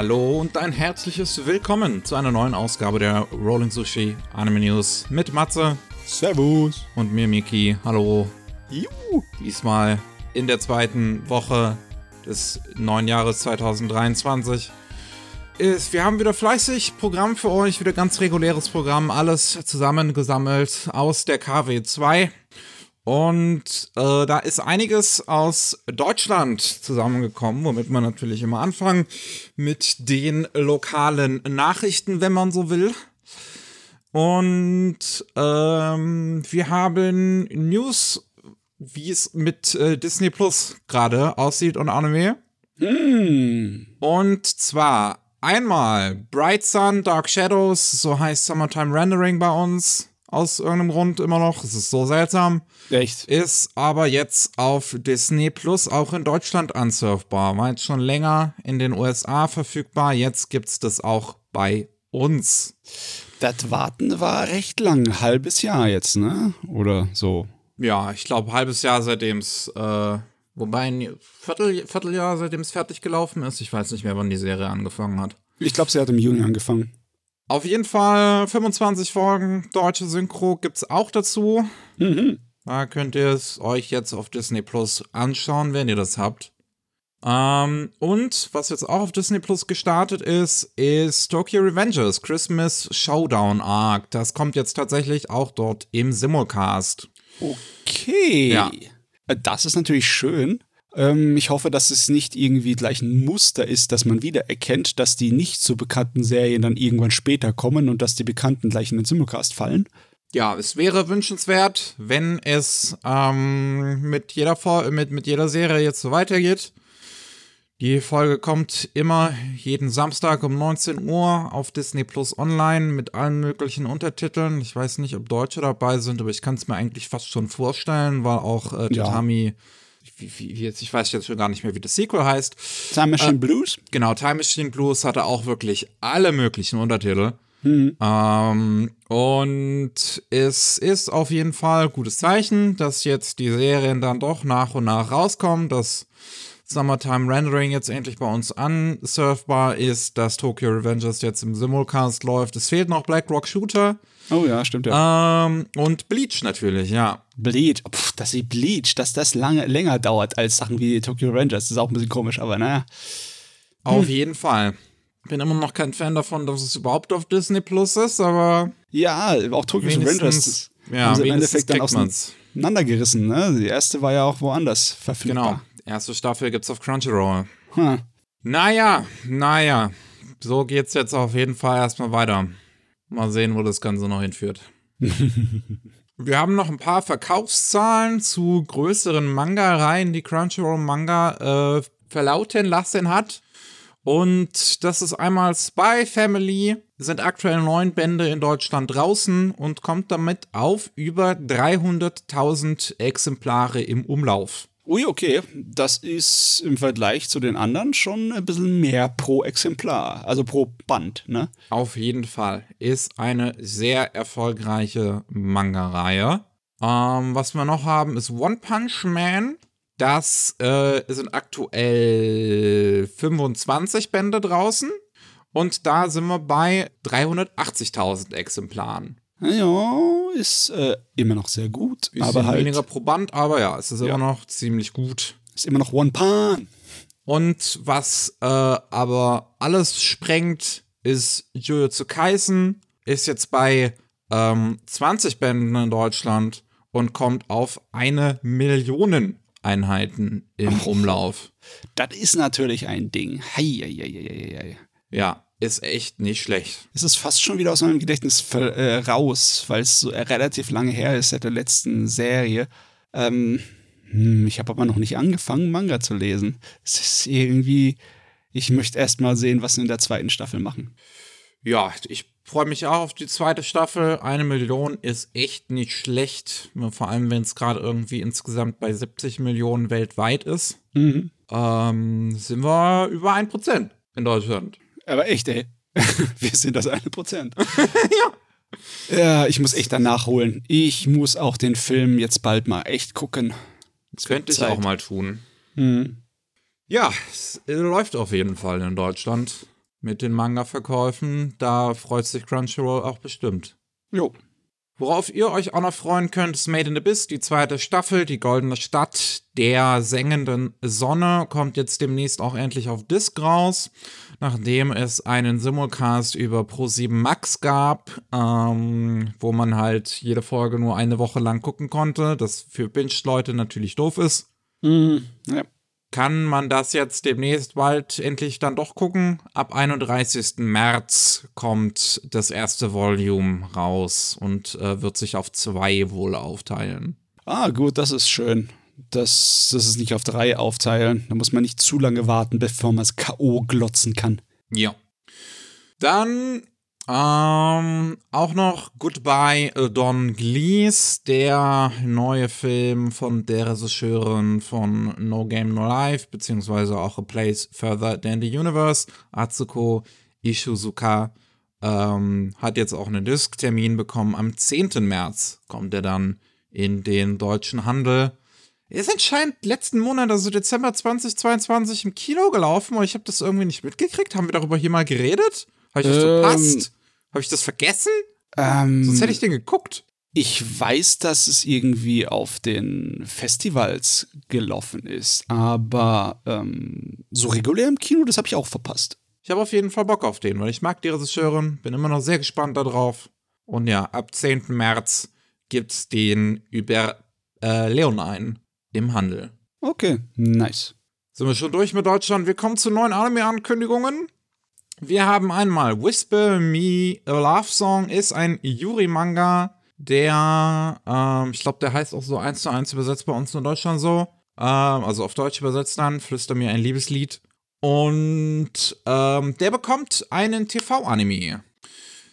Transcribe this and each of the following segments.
Hallo und ein herzliches Willkommen zu einer neuen Ausgabe der Rolling Sushi Anime News mit Matze Servus. und mir Miki. Hallo. Juhu. Diesmal in der zweiten Woche des neuen Jahres 2023. Ist, wir haben wieder fleißig Programm für euch, wieder ganz reguläres Programm, alles zusammengesammelt aus der KW2. Und äh, da ist einiges aus Deutschland zusammengekommen, womit man natürlich immer anfangen mit den lokalen Nachrichten, wenn man so will. Und ähm, wir haben News, wie es mit äh, Disney Plus gerade aussieht und Anime. Hm. Und zwar einmal Bright Sun, Dark Shadows, so heißt Summertime Rendering bei uns. Aus irgendeinem Grund immer noch. Es ist so seltsam. Echt? Ist aber jetzt auf Disney Plus auch in Deutschland ansurfbar. War jetzt schon länger in den USA verfügbar. Jetzt gibt's das auch bei uns. Das Warten war recht lang. Ein halbes Jahr jetzt, ne? Oder so. Ja, ich glaube, halbes Jahr seitdem es, äh, wobei ein Viertel, Vierteljahr seitdem es fertig gelaufen ist. Ich weiß nicht mehr, wann die Serie angefangen hat. Ich glaube, sie hat im Juni angefangen. Auf jeden Fall 25 Folgen deutsche Synchro gibt's auch dazu. Mhm. Da könnt ihr es euch jetzt auf Disney Plus anschauen, wenn ihr das habt. Ähm, und was jetzt auch auf Disney Plus gestartet ist, ist Tokyo Revengers Christmas Showdown Arc. Das kommt jetzt tatsächlich auch dort im Simulcast. Okay. Ja. Äh, Das ist natürlich schön. Ähm, ich hoffe, dass es nicht irgendwie gleich ein Muster ist, dass man wieder erkennt, dass die nicht so bekannten Serien dann irgendwann später kommen und dass die Bekannten gleich in den Simulcast fallen. Ja, es wäre wünschenswert, wenn es ähm, mit, jeder mit, mit jeder Serie jetzt so weitergeht. Die Folge kommt immer jeden Samstag um 19 Uhr auf Disney Plus Online mit allen möglichen Untertiteln. Ich weiß nicht, ob Deutsche dabei sind, aber ich kann es mir eigentlich fast schon vorstellen, weil auch äh, Ja. Tatami, wie, wie, wie jetzt, ich weiß jetzt schon gar nicht mehr, wie das Sequel heißt. Time Machine Blues? Genau, Time Machine Blues hatte auch wirklich alle möglichen Untertitel. Ähm, und es ist auf jeden Fall ein gutes Zeichen, dass jetzt die Serien dann doch nach und nach rauskommen, dass Summertime Rendering jetzt endlich bei uns ansurfbar ist, dass Tokyo Revengers jetzt im Simulcast läuft. Es fehlt noch Black Rock Shooter Oh ja, stimmt ja. ähm, und Bleach natürlich, ja. Bleach. Pff, dass sie Bleach, dass das lange länger dauert als Sachen wie Tokyo Rangers. Das ist auch ein bisschen komisch, aber naja. Auf jeden Fall. Bin immer noch kein Fan davon, dass es überhaupt auf Disney Plus ist, aber Ja, auch Tokyo Rangers ja, haben sie im Endeffekt dann auseinandergerissen. Ne? Die erste war ja auch woanders verfügbar. Genau. Erste Staffel gibt's auf Crunchyroll. Hm. Naja, naja. So geht's jetzt auf jeden Fall erstmal weiter. Mal sehen, wo das Ganze noch hinführt. Wir haben noch ein paar Verkaufszahlen zu größeren Manga-Reihen, die Crunchyroll Manga äh, verlauten lassen hat. Und das ist einmal Spy Family, sind aktuell neun Bände in Deutschland draußen und kommt damit auf über 300.000 Exemplare im Umlauf. Ui, okay. Das ist im Vergleich zu den anderen schon ein bisschen mehr pro Exemplar. Also pro Band, ne? Auf jeden Fall. Ist eine sehr erfolgreiche Manga-Reihe. Ähm, was wir noch haben, ist One Punch Man. Das äh, sind aktuell 25 Bände draußen. Und da sind wir bei 380.000 Exemplaren. Ja, ist äh, immer noch sehr gut. Bisschen aber halt weniger pro Band, aber ja, es ist Ja. immer noch ziemlich gut. ist immer noch One Pan. Und was äh, aber alles sprengt, ist Jujutsu Kaisen. Ist jetzt bei ähm, 20 Bänden in Deutschland und kommt auf eine Million Einheiten im Umlauf. Das ist natürlich ein Ding. Hei, hei, hei, hei. Ja, ist echt nicht schlecht. Es ist fast schon wieder aus meinem Gedächtnis äh, raus, weil es so äh, relativ lange her ist seit der letzten Serie. Ähm, hm, ich habe aber noch nicht angefangen, Manga zu lesen. Es ist irgendwie. Ich möchte erst mal sehen, was sie in der zweiten Staffel machen. Ja, ich freue mich auch auf die zweite Staffel. Eine Million ist echt nicht schlecht. Vor allem, wenn es gerade irgendwie insgesamt bei 70 Millionen weltweit ist. Mhm. Ähm, sind wir über 1% in Deutschland. Aber echt, ey. Wir sind das eine Prozent. ja. Ja, ich muss echt danach holen. Ich muss auch den Film jetzt bald mal echt gucken. Das könnte ich Zeit. auch mal tun. Hm. Ja, es läuft auf jeden Fall in Deutschland. Mit den Manga-Verkäufen. Da freut sich Crunchyroll auch bestimmt. Jo. Worauf ihr euch auch noch freuen könnt, ist Made in the Abyss, die zweite Staffel, die Goldene Stadt der sengenden Sonne, kommt jetzt demnächst auch endlich auf Disc raus, nachdem es einen Simulcast über Pro7 Max gab, ähm, wo man halt jede Folge nur eine Woche lang gucken konnte, das für Binge-Leute natürlich doof ist. Mhm. Ja. Kann man das jetzt demnächst bald endlich dann doch gucken? Ab 31. März kommt das erste Volume raus und äh, wird sich auf zwei wohl aufteilen. Ah, gut, das ist schön. Das, das ist nicht auf drei aufteilen. Da muss man nicht zu lange warten, bevor man es K.O. glotzen kann. Ja. Dann ähm, auch noch Goodbye äh, Don Glees, der neue Film von der Regisseurin von No Game No Life, beziehungsweise auch A Place Further Than the Universe, Atsuko Ishizuka, ähm, hat jetzt auch einen Disk-Termin bekommen. Am 10. März kommt er dann in den deutschen Handel. Er ist anscheinend letzten Monat, also Dezember 2022, im Kino gelaufen, aber ich habe das irgendwie nicht mitgekriegt. Haben wir darüber hier mal geredet? Habe ich das Ähm, verpasst? Habe ich das vergessen? Ähm, Sonst hätte ich den geguckt. Ich weiß, dass es irgendwie auf den Festivals gelaufen ist, aber ähm, so regulär im Kino, das habe ich auch verpasst. Ich habe auf jeden Fall Bock auf den, weil ich mag die Regisseurin, bin immer noch sehr gespannt darauf. Und ja, ab 10. März gibt's den über äh, Leonine im Handel. Okay, nice. Sind wir schon durch mit Deutschland? Wir kommen zu neuen Anime-Ankündigungen. Wir haben einmal Whisper Me a Love Song ist ein Yuri-Manga, der, ähm, ich glaube, der heißt auch so eins zu eins übersetzt bei uns in Deutschland so. Ähm, also auf Deutsch übersetzt dann, Flüster mir ein Liebeslied. Und ähm, der bekommt einen TV-Anime.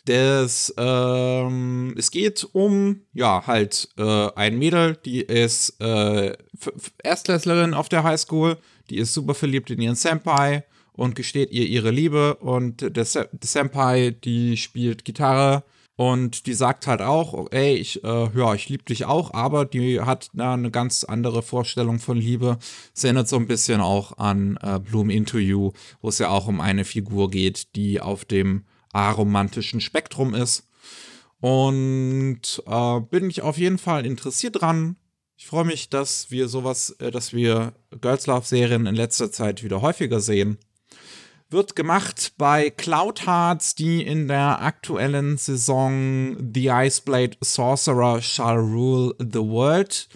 Das, ähm, es geht um, ja, halt äh, ein Mädel, die ist äh, Erstklässlerin auf der Highschool, die ist super verliebt in ihren Senpai und gesteht ihr ihre Liebe und der, Se der Senpai, die spielt Gitarre und die sagt halt auch, ey, ich, äh, ja, ich liebe dich auch, aber die hat na, eine ganz andere Vorstellung von Liebe. Es erinnert so ein bisschen auch an äh, Bloom You, wo es ja auch um eine Figur geht, die auf dem aromantischen Spektrum ist. Und äh, bin ich auf jeden Fall interessiert dran. Ich freue mich, dass wir sowas, äh, dass wir Girls Love Serien in letzter Zeit wieder häufiger sehen. Wird gemacht bei Cloud Hearts, die in der aktuellen Saison The Iceblade Sorcerer Shall Rule the World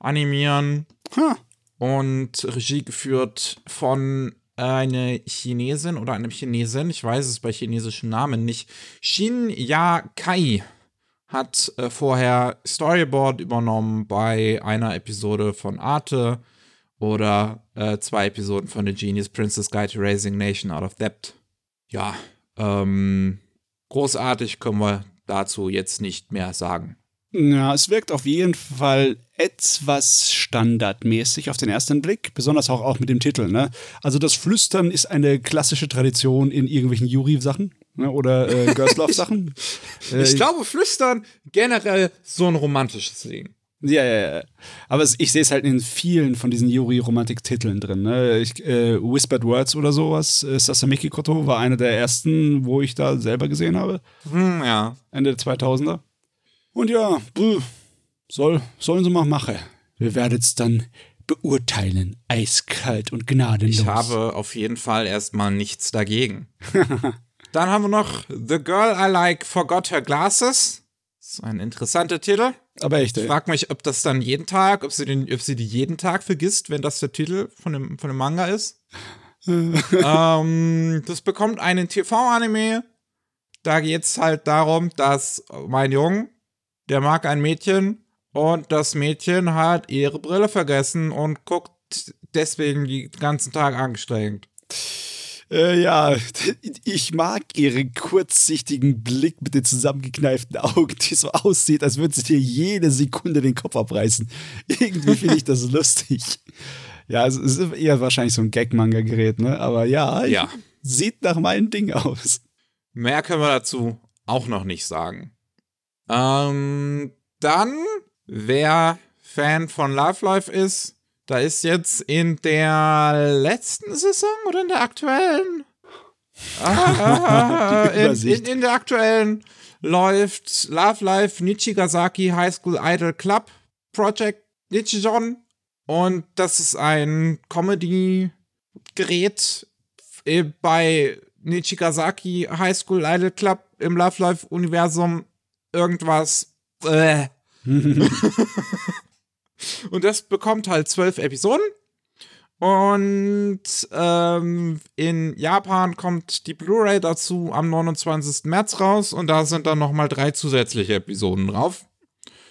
animieren. Ha, und Regie geführt von einer Chinesin oder einem Chinesen, ich weiß es bei chinesischen Namen nicht, Shin Ya Kai hat äh, vorher Storyboard übernommen bei einer Episode von Arte oder äh, zwei Episoden von The Genius Princess Guide to Raising Nation Out of Debt. Ja, ähm, großartig können wir dazu jetzt nicht mehr sagen. Ja, es wirkt auf jeden Fall etwas standardmäßig auf den ersten Blick, besonders auch, auch mit dem Titel. Ne? Also das Flüstern ist eine klassische Tradition in irgendwelchen Yuri-Sachen ne? oder äh, Girls Love-Sachen. äh, Ich glaube, Flüstern generell so ein romantisches Ding. Ja, ja, ja. Aber es, ich sehe es halt in vielen von diesen Yuri-Romantik-Titeln drin. Ne? Ich, äh, Whispered Words oder sowas, äh, Sasameki Koto war einer der ersten, wo ich da selber gesehen habe. Hm, ja. Ende der 2000er. Und ja, buh, soll, sollen sie mal machen. Wir werden es dann beurteilen. Eiskalt und gnadenlos. Ich habe auf jeden Fall erstmal nichts dagegen. Dann haben wir noch The Girl I Like Forgot Her Glasses. Das ist ein interessanter Titel. Aber echt, Ich ey. frage mich, ob das dann jeden Tag, ob sie, den, ob sie die jeden Tag vergisst, wenn das der Titel von dem, von dem Manga ist. ähm, das bekommt einen TV-Anime. Da geht es halt darum, dass mein Junge, der mag ein Mädchen und das Mädchen hat ihre Brille vergessen und guckt deswegen den ganzen Tag angestrengt. Äh, ja, ich mag ihren kurzsichtigen Blick mit den zusammengekneiften Augen, die so aussieht, als würde sie dir jede Sekunde den Kopf abreißen. Irgendwie finde ich das lustig. Ja, es ist eher wahrscheinlich so ein Gag-Manga-Gerät, ne? Aber ja, Ja. sieht nach meinem Ding aus. Mehr können wir dazu auch noch nicht sagen. Ähm, dann, wer Fan von Life Life ist, da ist jetzt in der letzten Saison oder in der aktuellen? Ah, in, in, in der aktuellen läuft Love Life Nichigasaki High School Idol Club Project Nichijon. Und das ist ein Comedy-Gerät bei Nichigasaki High School Idol Club im Love Life Universum. Irgendwas. Äh. Und das bekommt halt zwölf Episoden. Und ähm, in Japan kommt die Blu-ray dazu am 29. März raus und da sind dann nochmal drei zusätzliche Episoden drauf.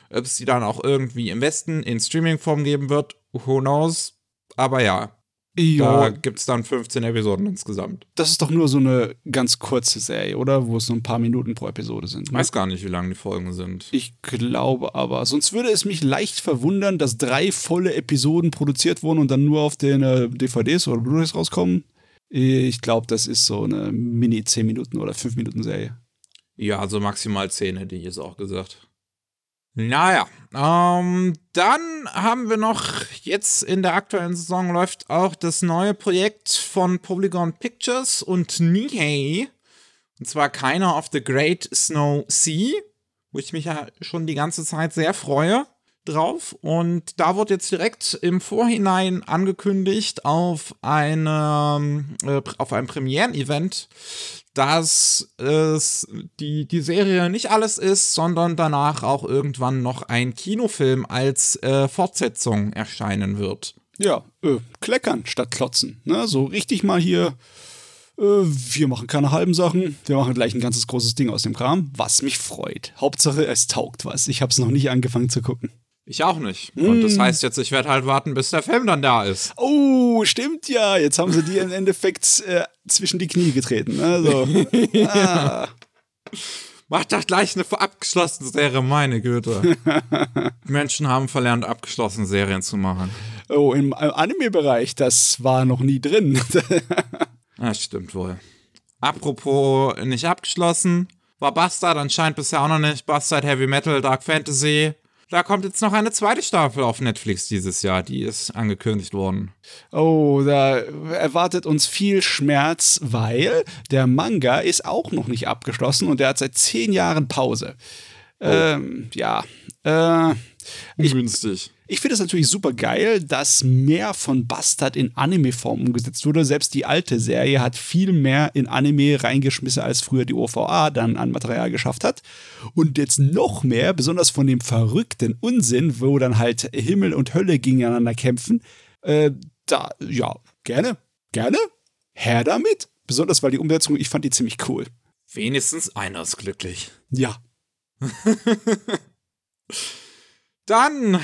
Ob es die dann auch irgendwie im Westen in Streaming-Form geben wird, who knows. Aber ja, Ja, da gibt es dann 15 Episoden insgesamt. das ist doch nur so eine ganz kurze Serie, oder? Wo es so ein paar Minuten pro Episode sind. Ich ne? weiß gar nicht, wie lang die Folgen sind. Ich glaube aber. Sonst würde es mich leicht verwundern, dass drei volle Episoden produziert wurden und dann nur auf den äh, DVDs oder Blu-rays rauskommen. Ich glaube, das ist so eine Mini 10 Minuten oder 5 Minuten Serie. Ja, also maximal 10 hätte ich jetzt auch gesagt. Naja, ähm, dann haben wir noch, jetzt in der aktuellen Saison läuft auch das neue Projekt von Polygon Pictures und Nihei. Und zwar Keiner of the Great Snow Sea, wo ich mich ja schon die ganze Zeit sehr freue drauf. Und da wird jetzt direkt im Vorhinein angekündigt auf, eine, äh, auf einem Premieren-Event, dass es die, die Serie nicht alles ist, sondern danach auch irgendwann noch ein Kinofilm als äh, Fortsetzung erscheinen wird. Ja, äh, kleckern statt klotzen. Ne? So richtig mal hier. Äh, wir machen keine halben Sachen. Wir machen gleich ein ganzes großes Ding aus dem Kram, was mich freut. Hauptsache, es taugt was. Ich habe es noch nicht angefangen zu gucken. Ich auch nicht. Und das heißt jetzt, ich werde halt warten, bis der Film dann da ist. Oh, stimmt ja. Jetzt haben sie dir im Endeffekt äh, zwischen die Knie getreten. Ne? So. ah. Mach doch gleich eine abgeschlossene Serie, meine Güte. Menschen haben verlernt, abgeschlossene Serien zu machen. Oh, im Anime-Bereich, das war noch nie drin. Ja, stimmt wohl. Apropos nicht abgeschlossen, war Bastard anscheinend bisher auch noch nicht. Bastard Heavy Metal Dark Fantasy. Da kommt jetzt noch eine zweite Staffel auf Netflix dieses Jahr. Die ist angekündigt worden. oh, da erwartet uns viel Schmerz, weil der Manga ist auch noch nicht abgeschlossen und der hat seit zehn Jahren Pause. Ähm, ja. Äh, Ungünstig. Ich finde es natürlich super geil, dass mehr von Bastard in Anime-Form umgesetzt wurde. Selbst die alte Serie hat viel mehr in Anime reingeschmissen, als früher die OVA dann an Material geschafft hat. Und jetzt noch mehr, besonders von dem verrückten Unsinn, wo dann halt Himmel und Hölle gegeneinander kämpfen. Äh, da, ja, gerne, gerne, her damit. Besonders weil die Umsetzung, ich fand die ziemlich cool. Wenigstens einer ist glücklich. Ja. Dann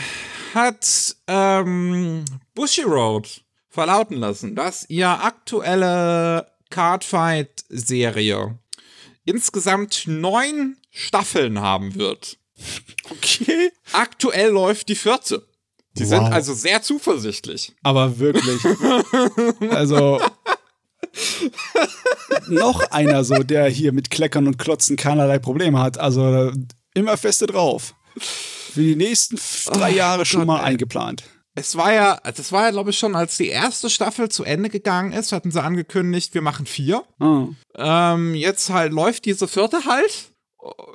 hat ähm, Bushiroad verlauten lassen, dass ihr aktuelle Cardfight-Serie insgesamt neun Staffeln haben wird. Okay. Aktuell läuft die vierte. Die sind Wow. also sehr zuversichtlich. Aber wirklich. also. noch einer so, der hier mit Kleckern und Klotzen keinerlei Probleme hat. Also immer feste drauf. Für die nächsten drei Jahre schon Gott, mal ey. eingeplant. Es war ja, das war ja, glaube ich, schon, als die erste Staffel zu Ende gegangen ist, hatten sie angekündigt, wir machen vier. Ah. Ähm, jetzt halt läuft diese vierte halt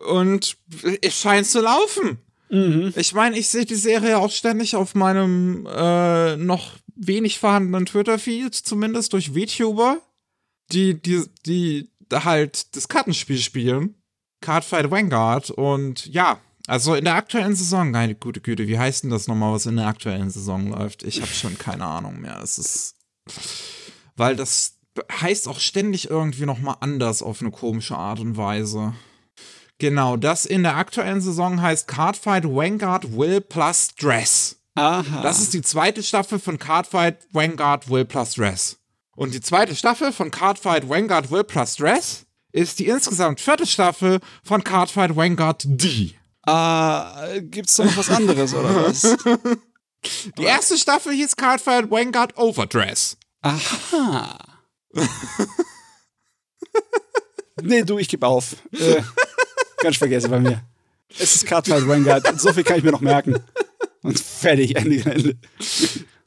und es scheint zu laufen. Mhm. Ich meine, ich sehe die Serie auch ständig auf meinem äh, noch wenig vorhandenen Twitter-Feed, zumindest durch VTuber, die, die, die halt das Kartenspiel spielen. Cardfight Vanguard und ja, also in der aktuellen Saison, meine gute Güte, wie heißt denn das nochmal, was in der aktuellen Saison läuft? Ich habe schon keine Ahnung mehr. Es ist, weil das heißt auch ständig irgendwie nochmal anders auf eine komische Art und Weise. Genau, das in der aktuellen Saison heißt Cardfight Vanguard Will plus Dress. Aha. Das ist die zweite Staffel von Cardfight Vanguard Will plus Dress. Und die zweite Staffel von Cardfight Vanguard Will plus Dress ist die insgesamt vierte Staffel von Cardfight Vanguard D. ah, gibt's da noch was anderes oder was? Die erste Staffel hieß Cardfight Vanguard Overdress. Aha. nee, du, ich gebe auf. Äh, ganz vergessen bei mir. Es ist Cardfight Vanguard. So viel kann ich mir noch merken. Und fertig, Ende, Ende.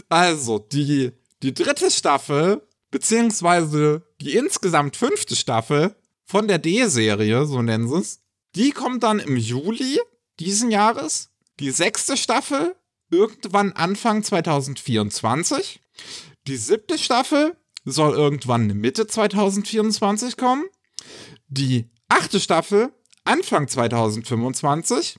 Also, die, die dritte Staffel, beziehungsweise die insgesamt fünfte Staffel von der D-Serie, so nennen sie es, die kommt dann im Juli diesen Jahres. Die sechste Staffel irgendwann Anfang 2024. Die siebte Staffel soll irgendwann Mitte 2024 kommen. Die achte Staffel Anfang 2025.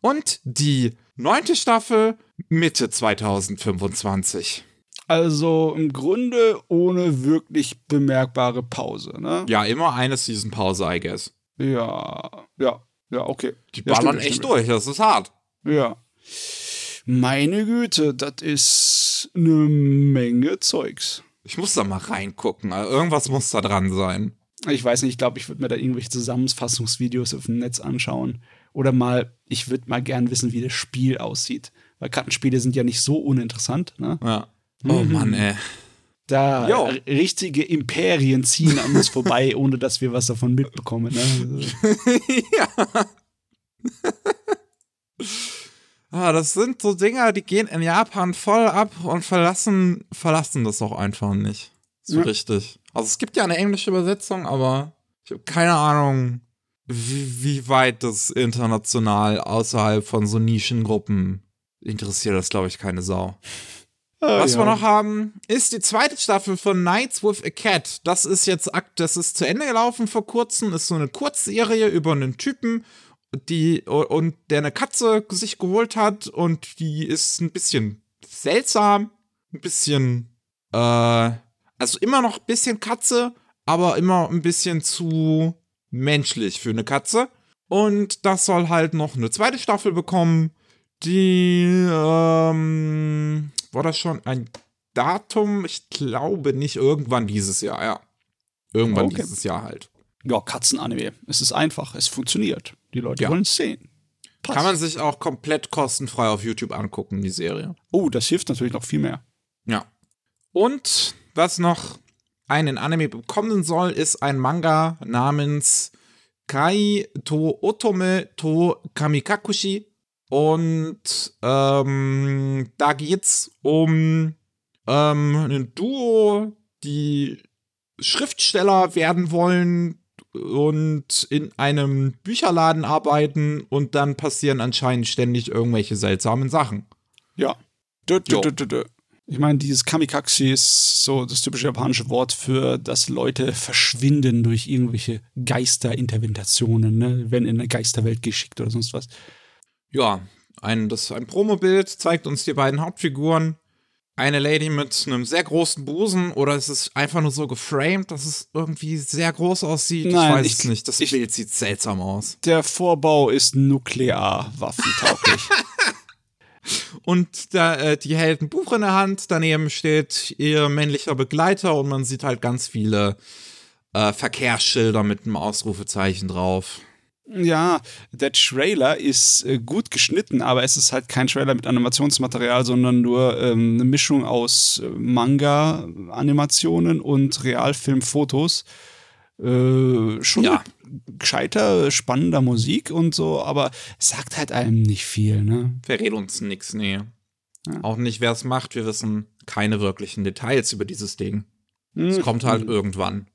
Und die neunte Staffel Mitte 2025. Also im Grunde ohne wirklich bemerkbare Pause, ne? Ja, immer eine Season Pause, I guess. Ja, ja, ja, okay. Die Ja, ballern stimmt, echt stimmt. durch, das ist hart. Ja. Meine Güte, das ist eine Menge Zeugs. Ich muss da mal reingucken. also Irgendwas muss da dran sein. Ich weiß nicht, ich glaube, ich würde mir da irgendwelche Zusammenfassungsvideos auf dem Netz anschauen. Oder mal, ich würde mal gern wissen, wie das Spiel aussieht. Weil Kartenspiele sind ja nicht so uninteressant, ne? Ja. Oh Mhm. Mann, ey. Da Jo. richtige Imperien ziehen an uns vorbei, ohne dass wir was davon mitbekommen, ne? ja. ah, das sind so Dinger, die gehen in Japan voll ab und verlassen, verlassen das auch einfach nicht. So Ja. richtig. Also es gibt ja eine englische Übersetzung, aber ich habe keine Ahnung, wie, wie weit das international außerhalb von so Nischengruppen interessiert das, glaube ich, keine Sau. Ah, Was ja. wir noch haben, ist die zweite Staffel von Nights with a Cat. Das ist jetzt akt, das ist zu Ende gelaufen vor kurzem. Ist so eine Kurzserie über einen Typen, die und der eine Katze sich geholt hat und die ist ein bisschen seltsam, ein bisschen äh also immer noch ein bisschen Katze, aber immer ein bisschen zu menschlich für eine Katze. Und das soll halt noch eine zweite Staffel bekommen. Die, ähm, war das schon ein Datum? Ich glaube nicht irgendwann dieses Jahr, ja. Irgendwann Okay. dieses Jahr halt. Ja, Katzenanime. Es ist einfach, es funktioniert. Die Leute Ja. wollen es sehen. Passt. Kann man sich auch komplett kostenfrei auf YouTube angucken, die Serie. oh, das hilft natürlich noch viel mehr. Ja. Und was noch einen Anime bekommen soll, ist ein Manga namens Kai to Otome to Kamikakushi. Und ähm, da geht's um ähm, ein Duo, die Schriftsteller werden wollen und in einem Bücherladen arbeiten und dann passieren anscheinend ständig irgendwelche seltsamen Sachen. Ja. Dö, dö, dö. Ich meine, dieses Kamikaze ist so das typische japanische Wort für, dass Leute verschwinden durch irgendwelche Geisterinterventionen, ne? Wenn in eine Geisterwelt geschickt oder sonst was. Ja, ein, das ein Promobild zeigt uns die beiden Hauptfiguren. Eine Lady mit einem sehr großen Busen oder ist es einfach nur so geframed, dass es irgendwie sehr groß aussieht? Nein, ich weiß ich- es nicht. Das ich- Bild sieht seltsam aus. Der Vorbau ist nuklearwaffentauglich. Und da, äh, die hält ein Buch in der Hand, daneben steht ihr männlicher Begleiter und man sieht halt ganz viele äh, Verkehrsschilder mit einem Ausrufezeichen drauf. Ja, der Trailer ist äh, gut geschnitten, aber es ist halt kein Trailer mit Animationsmaterial, sondern nur ähm, eine Mischung aus äh, Manga-Animationen und Realfilmfotos. Äh, schon Ja. gescheiter, spannender Musik und so, aber es sagt halt einem nicht viel, ne? Verrät uns nix, nee. Ja. Auch nicht, wer es macht. Wir wissen keine wirklichen Details über dieses Ding. Es kommt halt irgendwann.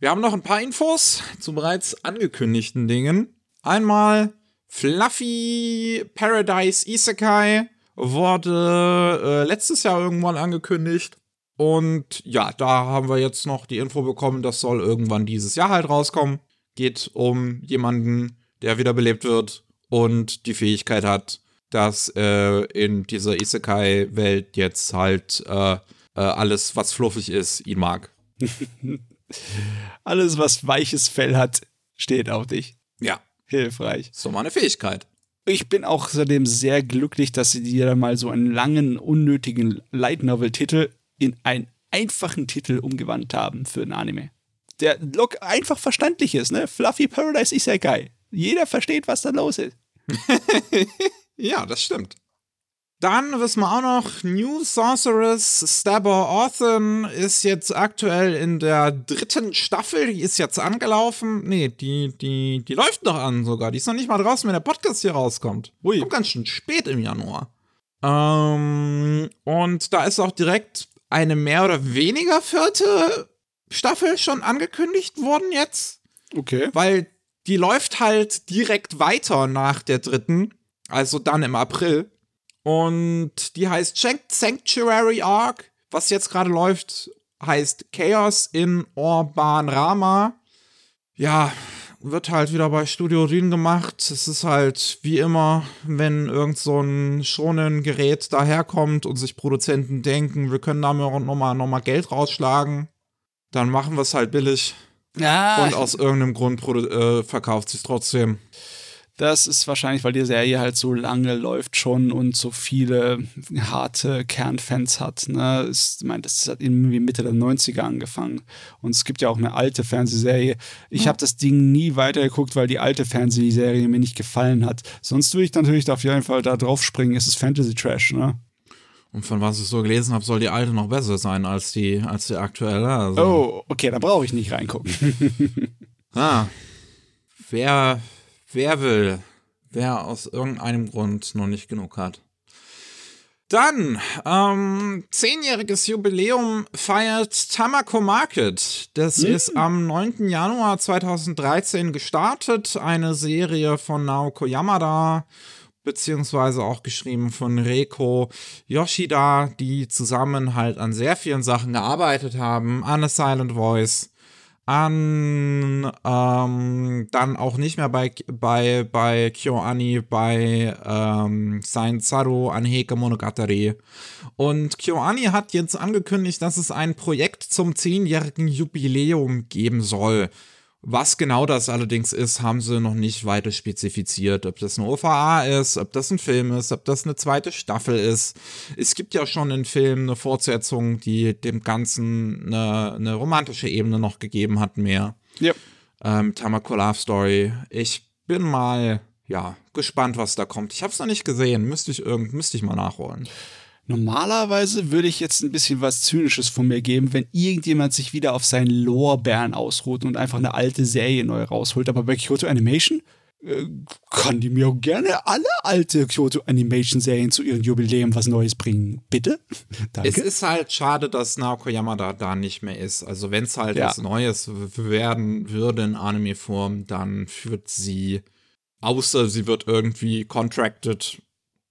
Wir haben noch ein paar Infos zu bereits angekündigten Dingen. Einmal Fluffy Paradise Isekai wurde äh, letztes Jahr irgendwann angekündigt. Und ja, da haben wir jetzt noch die Info bekommen, das soll irgendwann dieses Jahr halt rauskommen. Geht um jemanden, der wiederbelebt wird und die Fähigkeit hat, dass äh, in dieser Isekai-Welt jetzt halt äh, äh, alles, was fluffig ist, ihn mag. Alles, was weiches Fell hat, steht auf dich. Ja, Hilfreich. ist doch mal eine Fähigkeit. Ich bin auch seitdem sehr glücklich, dass sie dir mal so einen langen, unnötigen Light Novel-Titel in einen einfachen Titel umgewandelt haben für ein Anime. Der look einfach verständlich ist, ne? Fluffy Paradise ist ja geil. Jeder versteht, was da los ist. Ja, das stimmt. Dann wissen wir auch noch, New Sorceress Stabber Orphan ist jetzt aktuell in der dritten Staffel. Die ist jetzt angelaufen. Nee, die, die, die läuft noch an sogar. Die ist noch nicht mal draußen, wenn der Podcast hier rauskommt. Ui. Kommt ganz schön spät im Januar. Ähm, und da ist auch direkt eine mehr oder weniger vierte Staffel schon angekündigt worden jetzt. Okay. Weil die läuft halt direkt weiter nach der dritten, also dann im April. Und die heißt Sanctuary Arc. Was jetzt gerade läuft, heißt Chaos in Orban Rama. Ja, wird halt wieder bei Studio Rien gemacht. Es ist halt wie immer, wenn irgend so ein schonen Gerät daherkommt und sich Produzenten denken, wir können da nochmal noch mal Geld rausschlagen, dann machen wir es halt billig. Ja. Und aus irgendeinem Grund äh, verkauft sich trotzdem. Das ist wahrscheinlich, weil die Serie halt so lange läuft schon und so viele harte Kernfans hat. Ne? Ich meine, das hat irgendwie Mitte der 90er angefangen. Und es gibt ja auch eine alte Fernsehserie. Ich ja. habe das Ding nie weitergeguckt, weil die alte Fernsehserie mir nicht gefallen hat. Sonst würde ich natürlich auf jeden Fall da drauf springen. Es ist Fantasy Trash, ne? Und von was ich so gelesen habe, soll die alte noch besser sein als die, als die aktuelle. Also. Oh, okay, da brauche ich nicht reingucken. ah. Wer, wer will, wer aus irgendeinem Grund noch nicht genug hat. Dann, ähm, zehnjähriges Jubiläum feiert Tamako Market. Das mhm. ist am 9. Januar 2013 gestartet. Eine Serie von Naoko Yamada beziehungsweise auch geschrieben von Reiko Yoshida, die zusammen halt an sehr vielen Sachen gearbeitet haben, an A Silent Voice, an ähm, dann auch nicht mehr bei bei bei KyoAni, bei ähm, Sain Saru, an Heike Monogatari. Und KyoAni hat jetzt angekündigt, dass es ein Projekt zum zehnjährigen Jubiläum geben soll. Was genau das allerdings ist, haben sie noch nicht weiter spezifiziert. Ob das eine OVA ist, ob das ein Film ist, ob das eine zweite Staffel ist. Es gibt ja schon einen Film eine Fortsetzung, die dem Ganzen eine, eine romantische Ebene noch gegeben hat, mehr. Ja. Ähm, Tamako Love Story. Ich bin mal, ja, gespannt, was da kommt. Ich habe es noch nicht gesehen. Müsste ich, irgend, müsste ich mal nachholen. Normalerweise würde ich jetzt ein bisschen was Zynisches von mir geben, wenn irgendjemand sich wieder auf seinen Lorbeeren ausruht und einfach eine alte Serie neu rausholt. Aber bei Kyoto Animation äh, kann die mir auch gerne alle alte Kyoto Animation Serien zu ihrem Jubiläum was Neues bringen. Bitte? Danke. Es ist halt schade, dass Naoko Yamada da nicht mehr ist. Also wenn es halt ja. was Neues werden würde in Anime-Form, dann führt sie, außer sie wird irgendwie contracted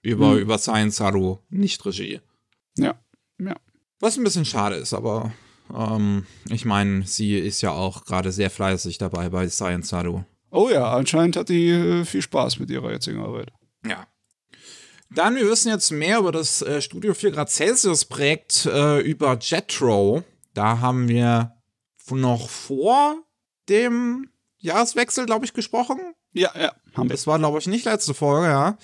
über, hm. über Science Saru, nicht Regie. Ja, ja. Was ein bisschen schade ist, aber ähm, ich meine, sie ist ja auch gerade sehr fleißig dabei bei Science Saru. Oh ja, anscheinend hat die äh, viel Spaß mit ihrer jetzigen Arbeit. Ja. Dann, wir wissen jetzt mehr über das äh, Studio 4 Grad Celsius Projekt äh, über Jetro. Da haben wir noch vor dem Jahreswechsel, glaube ich, gesprochen. Ja, ja, haben wir. Das war, glaube ich, nicht letzte Folge, ja.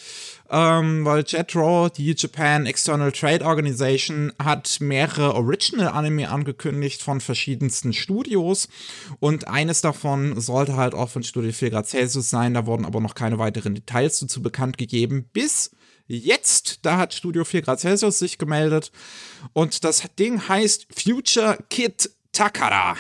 Ähm, weil JETRO, die Japan External Trade Organization, hat mehrere Original-Anime angekündigt von verschiedensten Studios. Und eines davon sollte halt auch von Studio 4 Grad Celsius sein. Da wurden aber noch keine weiteren Details dazu bekannt gegeben. Bis jetzt, da hat Studio 4 Grad Celsius sich gemeldet. Und das Ding heißt Future Kid Takara.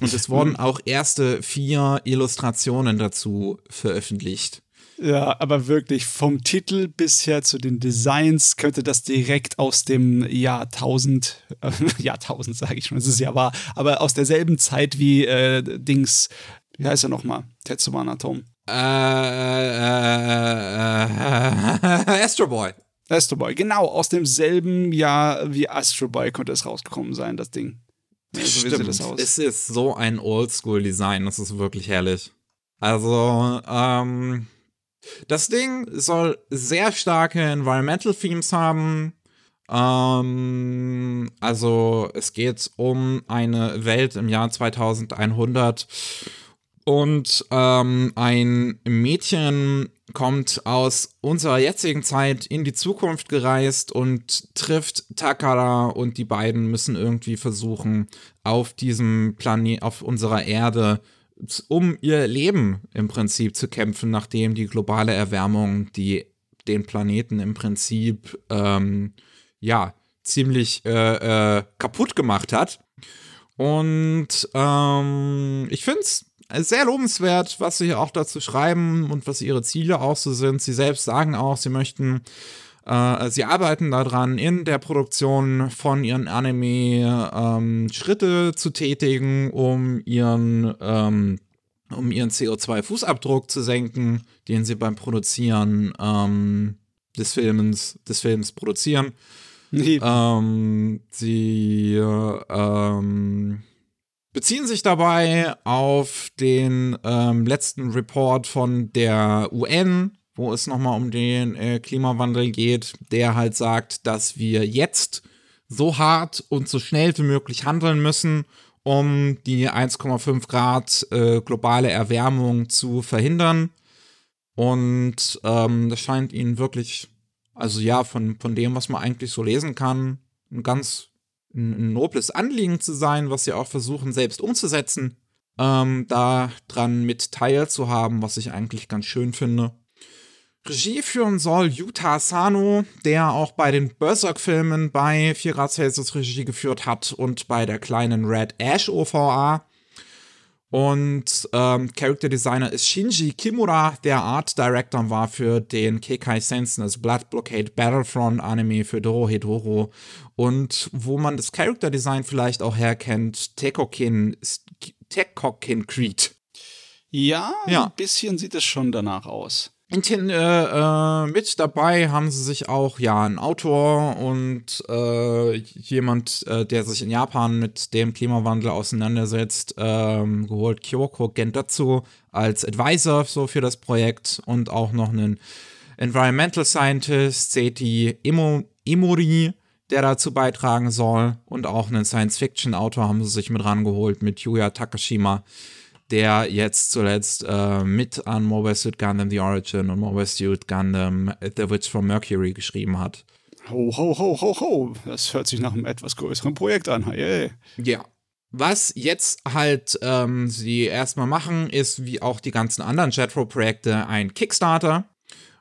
Und es wurden auch erste vier Illustrationen dazu veröffentlicht. Ja, aber wirklich vom Titel bisher zu den Designs könnte das direkt aus dem Jahrtausend, äh, Jahrtausend sage ich schon, es ist ja wahr, aber aus derselben Zeit wie äh, Dings, wie heißt er nochmal? Tetsuman Atom. Äh, äh, äh, Astro Boy. Astro Boy, genau, aus demselben Jahr wie Astro Boy könnte es rausgekommen sein, das Ding. Ja, so Stimmt. Das es ist so ein Oldschool-Design, das ist wirklich herrlich. Also, ähm, das Ding soll sehr starke Environmental Themes haben. Ähm, also, es geht um eine Welt im Jahr 2100 und ähm, ein Mädchen kommt aus unserer jetzigen Zeit in die Zukunft gereist und trifft Takara und die beiden müssen irgendwie versuchen, auf diesem Planet, auf unserer Erde, um ihr Leben im Prinzip zu kämpfen, nachdem die globale Erwärmung die den Planeten im Prinzip ähm, ja ziemlich äh, äh, kaputt gemacht hat. Und ähm, ich finde es sehr lobenswert, was sie hier auch dazu schreiben und was ihre Ziele auch so sind. Sie selbst sagen auch, sie möchten Äh, sie arbeiten daran, in der Produktion von ihren Anime ähm, Schritte zu tätigen, um ihren, ähm, um ihren CO2-Fußabdruck zu senken, den sie beim Produzieren ähm, des Films, des Films produzieren. Ähm, sie ähm, beziehen sich dabei auf den ähm, letzten Report von der UN, wo es nochmal um den äh, Klimawandel geht, der halt sagt, dass wir jetzt so hart und so schnell wie möglich handeln müssen, um die 1,5 Grad äh, globale Erwärmung zu verhindern. Und ähm, das scheint ihnen wirklich, also ja, von, von dem, was man eigentlich so lesen kann, ein ganz ein, nobles Anliegen zu sein, was sie auch versuchen selbst umzusetzen, ähm, da dran mit teilzuhaben, was ich eigentlich ganz schön finde. Regie führen soll Yuta Sano, der auch bei den Berserk-Filmen bei 4 Grad Celsius Regie geführt hat und bei der kleinen Red Ash OVA. Und ähm, Character Designer ist Shinji Kimura, der Art Director war für den Kekai Sensen, also Blood Blockade Battlefront Anime für Dorohedoro. Und wo man das Character Design vielleicht auch herkennt, Tekokin, Tekokin Creed. Ja, ja, ein bisschen sieht es schon danach aus. In, äh, äh, mit dabei haben sie sich auch ja ein Autor und äh, jemand, äh, der sich in Japan mit dem Klimawandel auseinandersetzt, ähm, geholt Kyoko Gendatsu als Advisor so für das Projekt und auch noch einen Environmental Scientist, Seti Imo, Imori, der dazu beitragen soll. Und auch einen Science-Fiction-Autor haben sie sich mit rangeholt mit Yuya Takashima der jetzt zuletzt äh, mit an Mobile Suit Gundam The Origin und Mobile Suit Gundam The Witch from Mercury geschrieben hat. Ho, ho, ho, ho, ho. Das hört sich nach einem etwas größeren Projekt an. Hey. Ja. Was jetzt halt ähm, sie erstmal machen, ist wie auch die ganzen anderen Jetro-Projekte ein Kickstarter.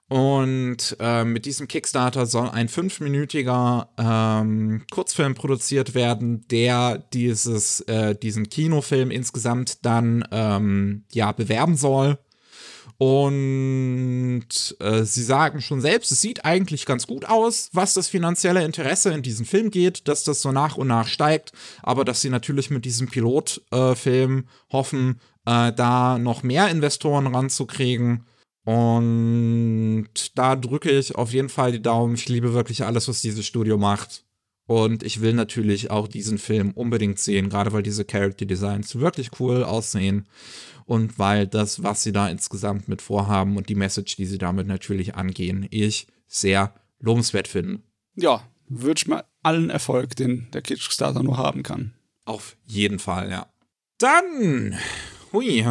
Und äh, mit diesem Kickstarter soll ein fünfminütiger ähm, Kurzfilm produziert werden, der dieses, äh, diesen Kinofilm insgesamt dann ähm, ja bewerben soll. Und äh, sie sagen schon selbst, es sieht eigentlich ganz gut aus, was das finanzielle Interesse in diesen Film geht, dass das so nach und nach steigt, aber dass sie natürlich mit diesem Pilotfilm hoffen, äh, da noch mehr Investoren ranzukriegen und da drücke ich auf jeden Fall die Daumen. Ich liebe wirklich alles, was dieses Studio macht. Und ich will natürlich auch diesen Film unbedingt sehen, gerade weil diese Character Designs wirklich cool aussehen und weil das, was sie da insgesamt mit vorhaben und die Message, die sie damit natürlich angehen, ich sehr lobenswert finde. Ja, wünsche mal allen Erfolg, den der Kickstarter nur haben kann. Auf jeden Fall, ja. Dann, hui,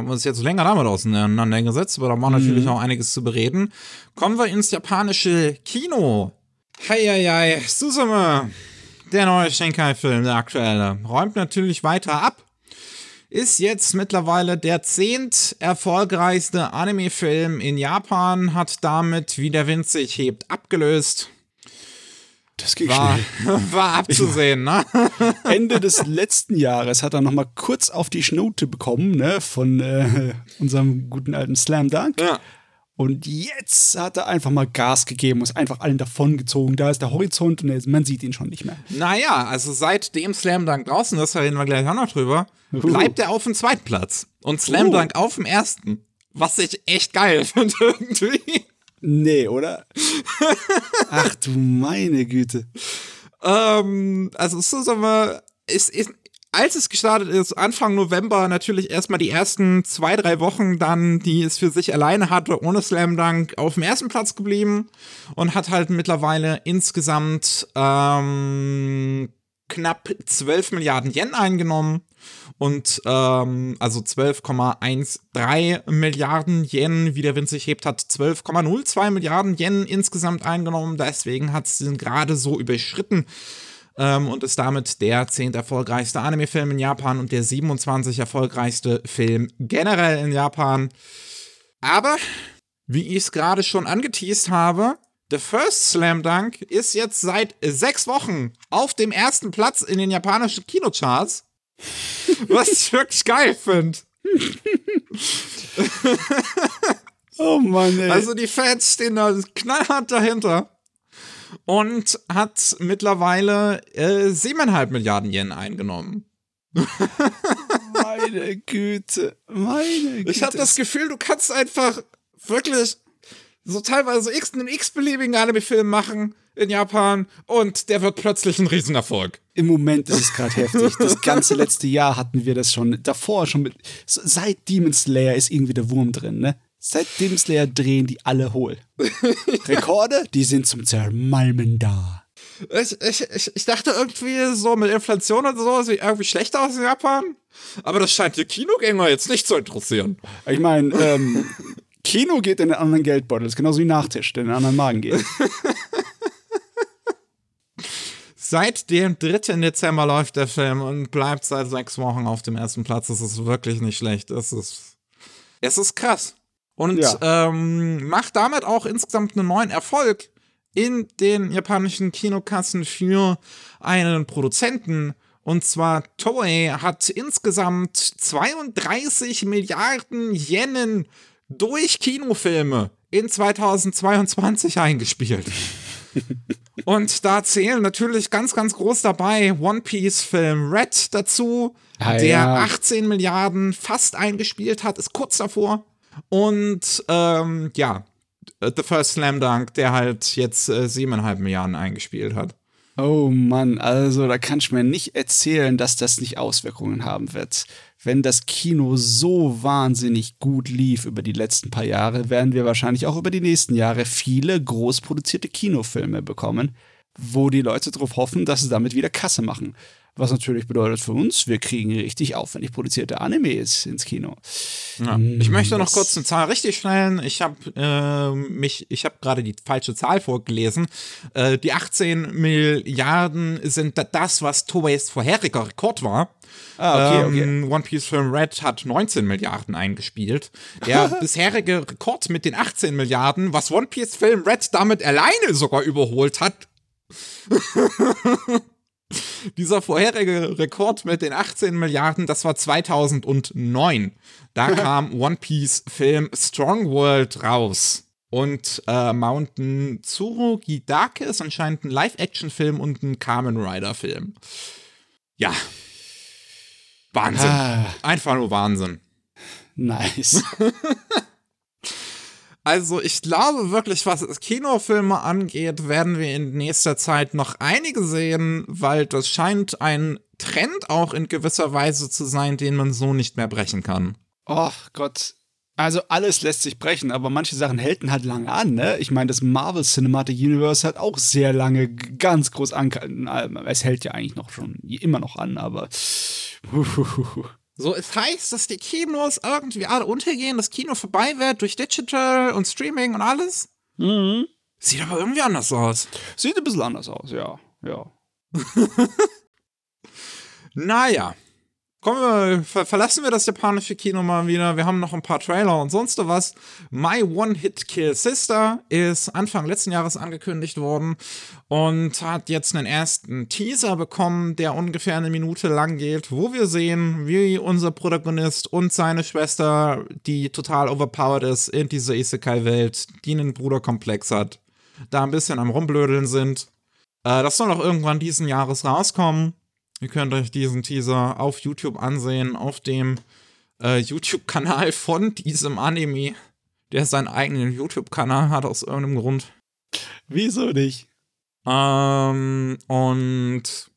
haben wir uns jetzt länger damit auseinandergesetzt, aber da war mhm. natürlich auch einiges zu bereden. Kommen wir ins japanische Kino. Heieiei, Susume, der neue Shenkai-Film, der aktuelle, räumt natürlich weiter ab. Ist jetzt mittlerweile der zehnt erfolgreichste Anime-Film in Japan, hat damit, wie der Wind sich hebt, abgelöst. Das ging war, schnell. War abzusehen, ne? Ende des letzten Jahres hat er noch mal kurz auf die Schnote bekommen, ne, von äh, unserem guten alten Slam Dunk. Ja. Und jetzt hat er einfach mal Gas gegeben, ist einfach allen davongezogen. Da ist der Horizont und man sieht ihn schon nicht mehr. Naja, also seit dem Slam Dunk draußen ist, da reden wir gleich auch noch drüber, uh. bleibt er auf dem zweiten Platz. Und Slam uh. Dunk auf dem ersten. Was ich echt geil finde irgendwie. Nee, oder? Ach du meine Güte. ähm, also so sagen wir, ist, ist, als es gestartet ist, Anfang November natürlich erstmal die ersten zwei, drei Wochen dann, die es für sich alleine hatte, ohne Slam Dunk, auf dem ersten Platz geblieben und hat halt mittlerweile insgesamt ähm, knapp 12 Milliarden Yen eingenommen und ähm, also 12,13 Milliarden Yen, wie der Wind sich hebt, hat 12,02 Milliarden Yen insgesamt eingenommen. Deswegen hat es ihn gerade so überschritten ähm, und ist damit der 10. erfolgreichste Anime-Film in Japan und der 27 erfolgreichste Film generell in Japan. Aber, wie ich es gerade schon angeteased habe, The First Slam Dunk ist jetzt seit sechs Wochen auf dem ersten Platz in den japanischen Kinocharts was ich wirklich geil finde. oh Mann, ey. Also die Fans stehen da knallhart dahinter. und hat mittlerweile äh, 7,5 Milliarden Yen eingenommen. meine Güte, meine Güte. Ich habe das Gefühl, du kannst einfach wirklich so teilweise x einen x-beliebigen Anime-Film machen in Japan und der wird plötzlich ein Riesenerfolg. Im Moment ist es gerade heftig. Das ganze letzte Jahr hatten wir das schon. Davor schon mit. Seit Demon Slayer ist irgendwie der Wurm drin, ne? Seit Demon Slayer drehen die alle hohl. Rekorde, die sind zum Zermalmen da. Ich, ich, ich, dachte irgendwie so mit Inflation und so sieht irgendwie schlechter aus in Japan. Aber das scheint die Kinogänger jetzt nicht zu interessieren. Ich meine, ähm, Kino geht in den anderen Geldbeutel. Das ist genauso wie Nachtisch, der in den anderen Magen geht. Seit dem 3. Dezember läuft der Film und bleibt seit sechs Wochen auf dem ersten Platz. Das ist wirklich nicht schlecht. Es ist, es ist krass. Und ja. ähm, macht damit auch insgesamt einen neuen Erfolg in den japanischen Kinokassen für einen Produzenten. Und zwar Toei hat insgesamt 32 Milliarden Yen durch Kinofilme in 2022 eingespielt. Und da zählen natürlich ganz, ganz groß dabei One Piece-Film Red dazu, ah, der ja. 18 Milliarden fast eingespielt hat, ist kurz davor. Und ähm, ja, The First Slam Dunk, der halt jetzt äh, 7,5 Milliarden eingespielt hat. Oh Mann, also da kann ich mir nicht erzählen, dass das nicht Auswirkungen haben wird. Wenn das Kino so wahnsinnig gut lief über die letzten paar Jahre, werden wir wahrscheinlich auch über die nächsten Jahre viele groß produzierte Kinofilme bekommen, wo die Leute darauf hoffen, dass sie damit wieder Kasse machen. Was natürlich bedeutet für uns, wir kriegen richtig aufwendig produzierte Animes ins Kino. Ja. Ich möchte noch kurz eine Zahl richtig stellen. Ich habe äh, mich, ich habe gerade die falsche Zahl vorgelesen. Äh, die 18 Milliarden sind das, was Toeis vorheriger Rekord war. Ah, okay, okay. Ähm, One Piece Film Red hat 19 Milliarden eingespielt. Der bisherige Rekord mit den 18 Milliarden, was One Piece Film Red damit alleine sogar überholt hat. Dieser vorherige Rekord mit den 18 Milliarden, das war 2009. Da kam One Piece Film Strong World raus. Und äh, Mountain Tsurugidake ist anscheinend ein Live-Action-Film und ein Kamen Rider-Film. Ja. Wahnsinn. Ah. Einfach nur Wahnsinn. Nice. Also ich glaube wirklich, was Kinofilme angeht, werden wir in nächster Zeit noch einige sehen, weil das scheint ein Trend auch in gewisser Weise zu sein, den man so nicht mehr brechen kann. Oh Gott. Also alles lässt sich brechen, aber manche Sachen halten halt lange an, ne? Ich meine, das Marvel Cinematic Universe hat auch sehr lange ganz groß an. Es hält ja eigentlich noch schon immer noch an, aber. So, es heißt, dass die Kinos irgendwie alle untergehen, das Kino vorbei wird durch Digital und Streaming und alles. Mhm. Sieht aber irgendwie anders aus. Sieht ein bisschen anders aus, ja. Ja. naja. Kommen wir, ver verlassen wir das japanische Kino mal wieder. Wir haben noch ein paar Trailer und sonst was. My One Hit Kill Sister ist Anfang letzten Jahres angekündigt worden und hat jetzt einen ersten Teaser bekommen, der ungefähr eine Minute lang geht, wo wir sehen, wie unser Protagonist und seine Schwester, die total overpowered ist in dieser Isekai-Welt, die einen Bruderkomplex hat, da ein bisschen am Rumblödeln sind. Äh, das soll auch irgendwann diesen Jahres rauskommen. Ihr könnt euch diesen Teaser auf YouTube ansehen, auf dem äh, YouTube-Kanal von diesem Anime, der seinen eigenen YouTube-Kanal hat aus irgendeinem Grund. Wieso nicht? Ähm, und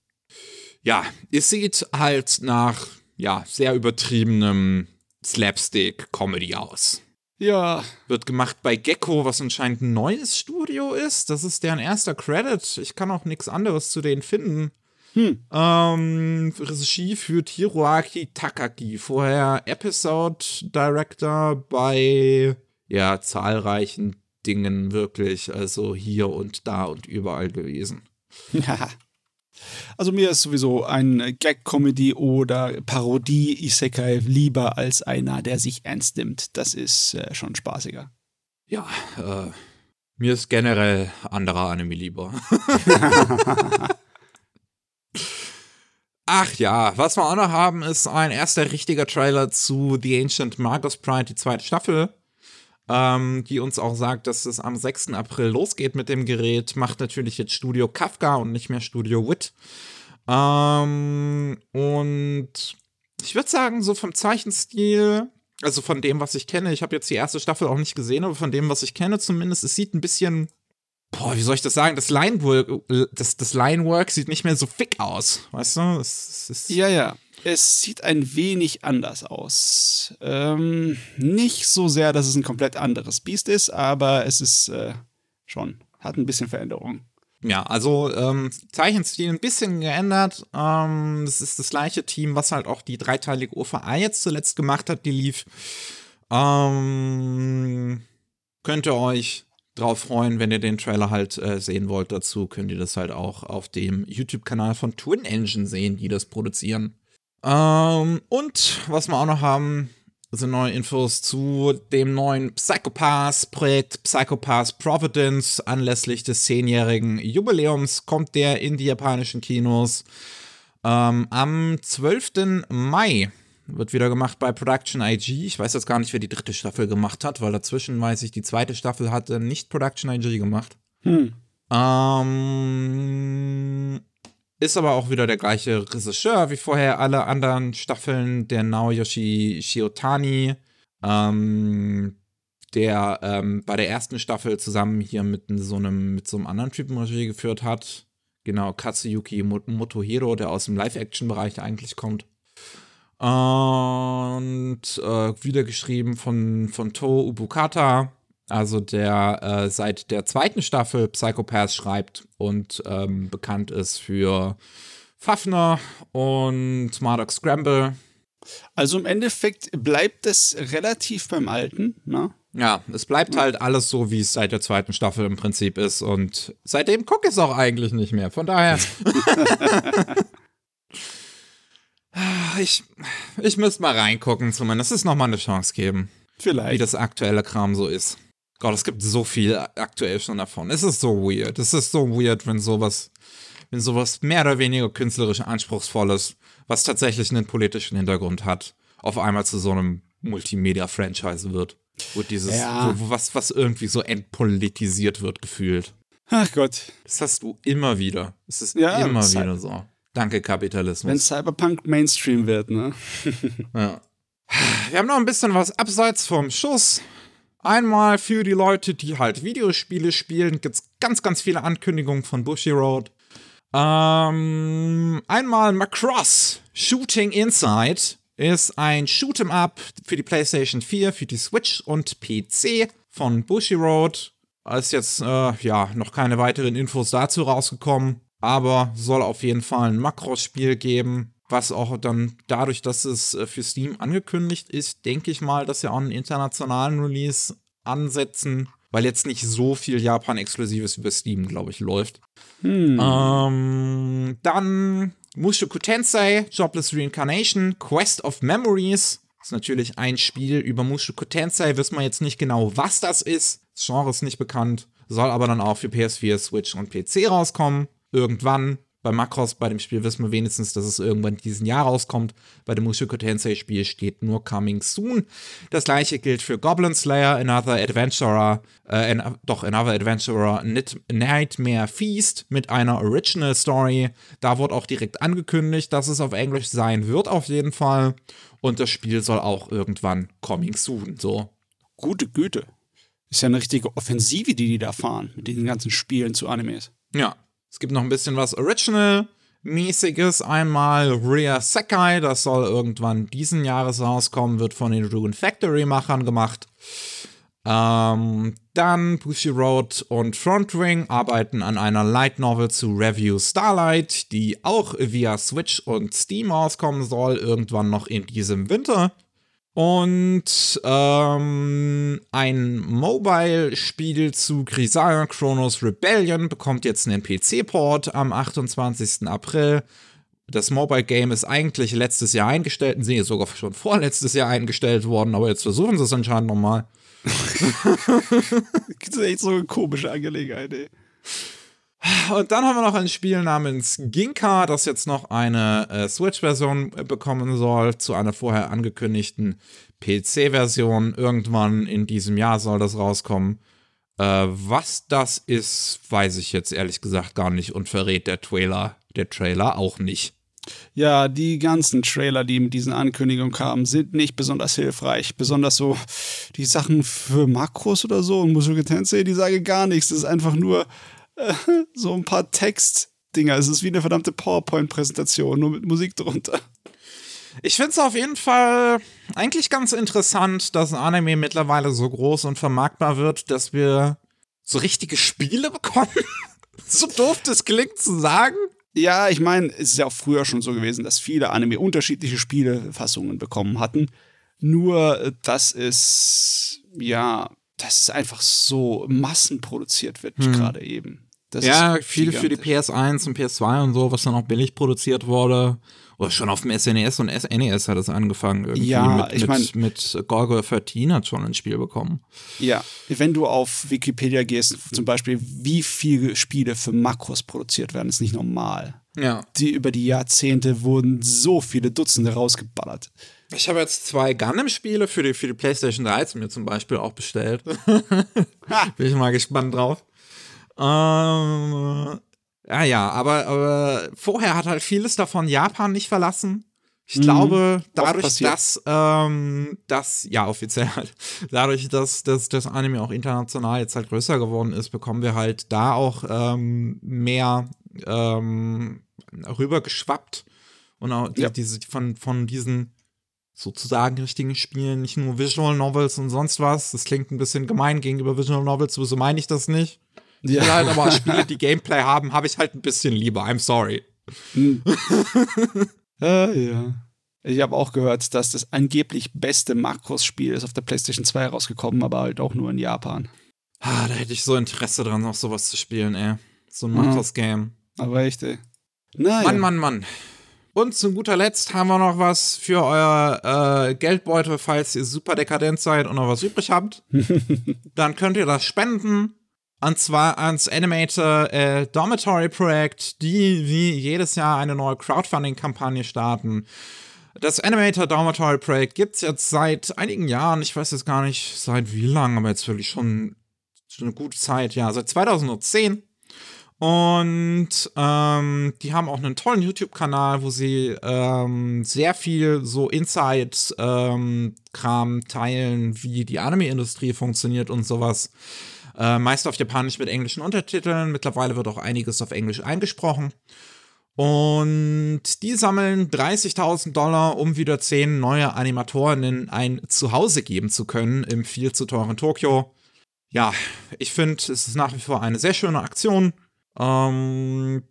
ja, es sieht halt nach ja, sehr übertriebenem Slapstick-Comedy aus. Ja. Wird gemacht bei Gecko, was anscheinend ein neues Studio ist. Das ist deren erster Credit. Ich kann auch nichts anderes zu denen finden. Hm. Ähm, Regie führt Hiroaki Takaki, vorher Episode Director bei ja zahlreichen Dingen wirklich, also hier und da und überall gewesen. Ja. Also mir ist sowieso ein Gag-Comedy oder Parodie-Isekai lieber als einer, der sich ernst nimmt. Das ist äh, schon spaßiger. Ja, äh, mir ist generell anderer Anime lieber. Ach ja, was wir auch noch haben, ist ein erster richtiger Trailer zu The Ancient Magus Pride, die zweite Staffel. ähm, die uns auch sagt, dass es am 6. April losgeht mit dem Gerät. Macht natürlich jetzt Studio Kafka und nicht mehr Studio Wit. Ähm, und ich würde sagen, so vom Zeichenstil, also von dem, was ich kenne, ich habe jetzt die erste Staffel auch nicht gesehen, aber von dem, was ich kenne zumindest, es sieht ein bisschen, boah, wie soll ich das sagen, das Linework, das, das Linework sieht nicht mehr so fick aus, weißt du? Es, es ja, ja. Es sieht ein wenig anders aus. Ähm, nicht so sehr, dass es ein komplett anderes Biest ist, aber es ist äh, schon, hat ein bisschen Veränderung. Ja, also ähm, Zeichenstil ein bisschen geändert. Ähm, das ist das gleiche Team, was halt auch die dreiteilige OVA jetzt zuletzt gemacht hat, die lief. Ähm, könnt ihr euch drauf freuen, wenn ihr den Trailer halt äh, sehen wollt dazu, könnt ihr das halt auch auf dem YouTube-Kanal von Twin Engine sehen, die das produzieren. Ähm, und was wir auch noch haben, sind neue Infos zu dem neuen Psychopath-Projekt Psychopath Providence. Anlässlich des zehnjährigen Jubiläums kommt der in die japanischen Kinos. Ähm, am 12. Mai wird wieder gemacht bei Production IG. Ich weiß jetzt gar nicht, wer die dritte Staffel gemacht hat, weil dazwischen weiß ich, die zweite Staffel hatte nicht Production IG gemacht. Hm. Ähm, ist aber auch wieder der gleiche Regisseur wie vorher alle anderen Staffeln, der Naoyoshi Shiotani, ähm, der ähm, bei der ersten Staffel zusammen hier mit so einem, mit so einem anderen Typen Regie geführt hat. Genau, Katsuyuki Motohiro, der aus dem Live-Action-Bereich eigentlich kommt. Und äh, wieder geschrieben von, von To Ubukata, also der äh, seit der zweiten Staffel Psychopath schreibt und ähm, bekannt ist für Fafner und Marduk Scramble. Also im Endeffekt bleibt es relativ beim Alten, ne? Ja, es bleibt halt alles so, wie es seit der zweiten Staffel im Prinzip ist. Und seitdem gucke ich es auch eigentlich nicht mehr. Von daher. ich, ich müsste mal reingucken, zumindest. Es ist nochmal eine Chance geben. Vielleicht. Wie das aktuelle Kram so ist. Gott, es gibt so viel aktuell schon davon. Es ist so weird. Es ist so weird, wenn sowas, wenn sowas mehr oder weniger künstlerisch anspruchsvolles, was tatsächlich einen politischen Hintergrund hat, auf einmal zu so einem Multimedia-Franchise wird. Wo dieses, ja. wo, was, was irgendwie so entpolitisiert wird, gefühlt. Ach Gott. Das hast du immer wieder. Es ist ja, immer wieder so. Danke, Kapitalismus. Wenn Cyberpunk Mainstream wird, ne? ja. Wir haben noch ein bisschen was abseits vom Schuss. Einmal für die Leute, die halt Videospiele spielen, gibt es ganz, ganz viele Ankündigungen von Bushy-Road. Ähm, einmal Macross Shooting Inside ist ein Shoot'em Up für die PlayStation 4, für die Switch und PC von Bushy-Road. Ist jetzt äh, ja noch keine weiteren Infos dazu rausgekommen, aber soll auf jeden Fall ein Macross-Spiel geben, was auch dann dadurch, dass es äh, für Steam angekündigt ist, denke ich mal, dass sie auch einen internationalen Release ansetzen, weil jetzt nicht so viel Japan-Exklusives über Steam, glaube ich, läuft. Hm. Ähm, dann Mushoku Tensei, Jobless Reincarnation, Quest of Memories. Das ist natürlich ein Spiel über Mushoku Tensei. Wissen wir jetzt nicht genau, was das ist. Das Genre ist nicht bekannt. Soll aber dann auch für PS4, Switch und PC rauskommen. Irgendwann bei Macross, bei dem Spiel wissen wir wenigstens, dass es irgendwann diesen Jahr rauskommt. Bei dem Mushoku Tensei Spiel steht nur Coming Soon. Das gleiche gilt für Goblin Slayer, Another Adventurer, äh, doch Another Adventurer Nightmare Feast mit einer Original Story. Da wurde auch direkt angekündigt, dass es auf Englisch sein wird, auf jeden Fall. Und das Spiel soll auch irgendwann Coming Soon, so. Gute Güte. Ist ja eine richtige Offensive, die die da fahren, mit diesen ganzen Spielen zu Animes. Ja, es gibt noch ein bisschen was Original-mäßiges. Einmal Rhea Sakai, das soll irgendwann diesen Jahres rauskommen, wird von den Rune Factory-Machern gemacht. Ähm, dann Bushy Road und Frontwing arbeiten an einer Light Novel zu Review Starlight, die auch via Switch und Steam rauskommen soll, irgendwann noch in diesem Winter. Und ähm, ein Mobile-Spiel zu Grisaya Chronos Rebellion bekommt jetzt einen PC-Port am 28. April. Das Mobile Game ist eigentlich letztes Jahr eingestellt, ist sogar schon vorletztes Jahr eingestellt worden, aber jetzt versuchen sie es anscheinend nochmal. das ist echt so eine komische Angelegenheit, ey. Und dann haben wir noch ein Spiel namens Ginka, das jetzt noch eine äh, Switch-Version bekommen soll, zu einer vorher angekündigten PC-Version. Irgendwann in diesem Jahr soll das rauskommen. Äh, was das ist, weiß ich jetzt ehrlich gesagt gar nicht und verrät der Trailer, der Trailer auch nicht. Ja, die ganzen Trailer, die mit diesen Ankündigungen kamen, sind nicht besonders hilfreich. Besonders so die Sachen für Makros oder so und Musik Tensei, die sagen gar nichts. Das ist einfach nur äh, so ein paar Textdinger. Es ist wie eine verdammte PowerPoint-Präsentation, nur mit Musik drunter. Ich finde es auf jeden Fall eigentlich ganz interessant, dass Anime mittlerweile so groß und vermarktbar wird, dass wir so richtige Spiele bekommen. so doof das klingt zu sagen. Ja, ich meine, es ist ja auch früher schon so gewesen, dass viele Anime unterschiedliche Spielefassungen bekommen hatten. Nur, äh, dass es, ja, dass es einfach so massenproduziert wird, hm. gerade eben. Das ja, viel für die PS1 und PS2 und so, was dann auch billig produziert wurde. Oder schon auf dem SNES e und NES hat es angefangen. Irgendwie ja, mit, ich mein, mit, mit Gorgo 13 hat schon ein Spiel bekommen. Ja, wenn du auf Wikipedia gehst, zum Beispiel, wie viele Spiele für Makros produziert werden, ist nicht normal. Ja. Die über die Jahrzehnte wurden so viele Dutzende rausgeballert. Ich habe jetzt zwei Gundam-Spiele für die, für die PlayStation 3 mir zum Beispiel auch bestellt. Bin ich mal gespannt drauf. Ähm, ja, ja, aber, aber vorher hat halt vieles davon Japan nicht verlassen. Ich mhm. glaube, dadurch, dass, ähm, dass, ja, offiziell halt, dadurch, dass, dass das Anime auch international jetzt halt größer geworden ist, bekommen wir halt da auch ähm, mehr ähm, rübergeschwappt. Und auch ja. diese, von, von diesen sozusagen richtigen Spielen, nicht nur Visual Novels und sonst was. Das klingt ein bisschen gemein gegenüber Visual Novels, so meine ich das nicht. Ja. Ich halt aber Spiele, die Gameplay haben, habe ich halt ein bisschen lieber. I'm sorry. Hm. äh, ja. Ich habe auch gehört, dass das angeblich beste Makros-Spiel ist auf der PlayStation 2 rausgekommen, aber halt auch nur in Japan. Ah, da hätte ich so Interesse dran, noch sowas zu spielen, ey. So ein Makros-Game. Aber echt, ey. Naja. Mann, Mann, Mann. Und zu guter Letzt haben wir noch was für euer äh, Geldbeutel, falls ihr super dekadent seid und noch was übrig habt. Dann könnt ihr das spenden und zwar ans Animator äh, Dormitory Projekt, die wie jedes Jahr eine neue Crowdfunding-Kampagne starten. Das Animator Dormitory Projekt gibt es jetzt seit einigen Jahren. Ich weiß jetzt gar nicht seit wie lang, aber jetzt wirklich schon, schon eine gute Zeit. Ja, seit 2010. Und ähm, die haben auch einen tollen YouTube-Kanal, wo sie ähm, sehr viel so Inside-Kram ähm, teilen, wie die Anime-Industrie funktioniert und sowas. Äh, meist auf Japanisch mit englischen Untertiteln. Mittlerweile wird auch einiges auf Englisch eingesprochen. Und die sammeln 30.000 Dollar, um wieder 10 neue Animatorinnen ein Zuhause geben zu können im viel zu teuren Tokio. Ja, ich finde, es ist nach wie vor eine sehr schöne Aktion, ähm,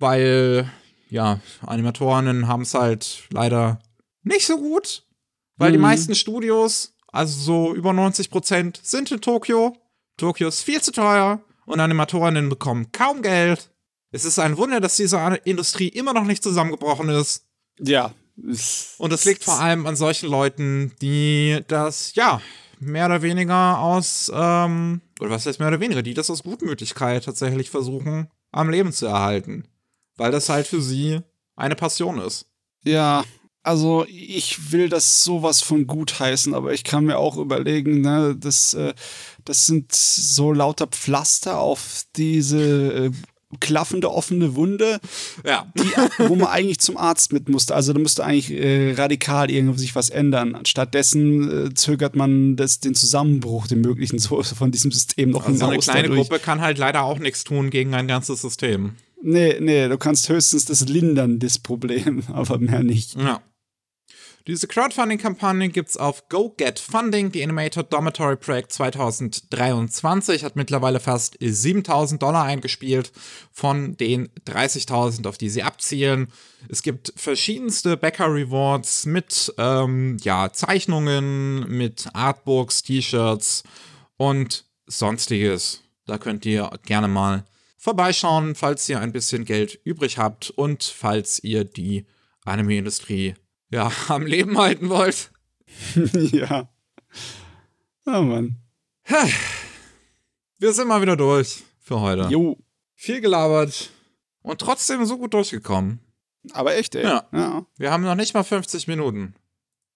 weil, ja, Animatorinnen haben es halt leider nicht so gut, weil mhm. die meisten Studios, also so über 90 Prozent, sind in Tokio Tokio ist viel zu teuer und Animatorinnen bekommen kaum Geld. Es ist ein Wunder, dass diese Industrie immer noch nicht zusammengebrochen ist. Ja. Und es liegt vor allem an solchen Leuten, die das, ja, mehr oder weniger aus, ähm, oder was heißt mehr oder weniger, die das aus Gutmütigkeit tatsächlich versuchen, am Leben zu erhalten. Weil das halt für sie eine Passion ist. Ja, also ich will das sowas von gut heißen, aber ich kann mir auch überlegen, ne, das, äh, das sind so lauter Pflaster auf diese äh, klaffende offene Wunde, ja. die, wo man eigentlich zum Arzt mit musste. Also da müsste eigentlich äh, radikal irgendwie sich was ändern. Stattdessen äh, zögert man das, den Zusammenbruch, den möglichen von diesem System noch also hinaus. So eine kleine dadurch. Gruppe kann halt leider auch nichts tun gegen ein ganzes System. Nee, nee, du kannst höchstens das lindern, das Problem, aber mehr nicht. Ja. Diese Crowdfunding-Kampagne gibt es auf Go Get Funding. Die Animator Dormitory Project 2023 hat mittlerweile fast 7000 Dollar eingespielt von den 30.000, auf die sie abzielen. Es gibt verschiedenste Backer Rewards mit ähm, ja, Zeichnungen, mit Artbooks, T-Shirts und sonstiges. Da könnt ihr gerne mal vorbeischauen, falls ihr ein bisschen Geld übrig habt und falls ihr die Anime-Industrie ja, am Leben halten wollt. ja. Oh Mann. Wir sind mal wieder durch für heute. Jo. viel gelabert und trotzdem so gut durchgekommen. Aber echt, ey. Ja. ja. Wir haben noch nicht mal 50 Minuten.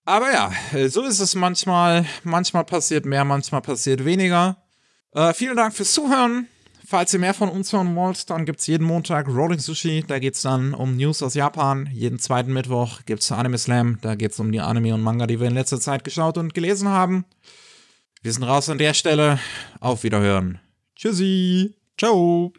Aber ja, so ist es manchmal. Manchmal passiert mehr, manchmal passiert weniger. Äh, vielen Dank fürs Zuhören. Falls ihr mehr von uns hören wollt, dann gibt es jeden Montag Rolling Sushi. Da geht es dann um News aus Japan. Jeden zweiten Mittwoch gibt es Anime Slam. Da geht es um die Anime und Manga, die wir in letzter Zeit geschaut und gelesen haben. Wir sind raus an der Stelle. Auf Wiederhören. Tschüssi. Ciao.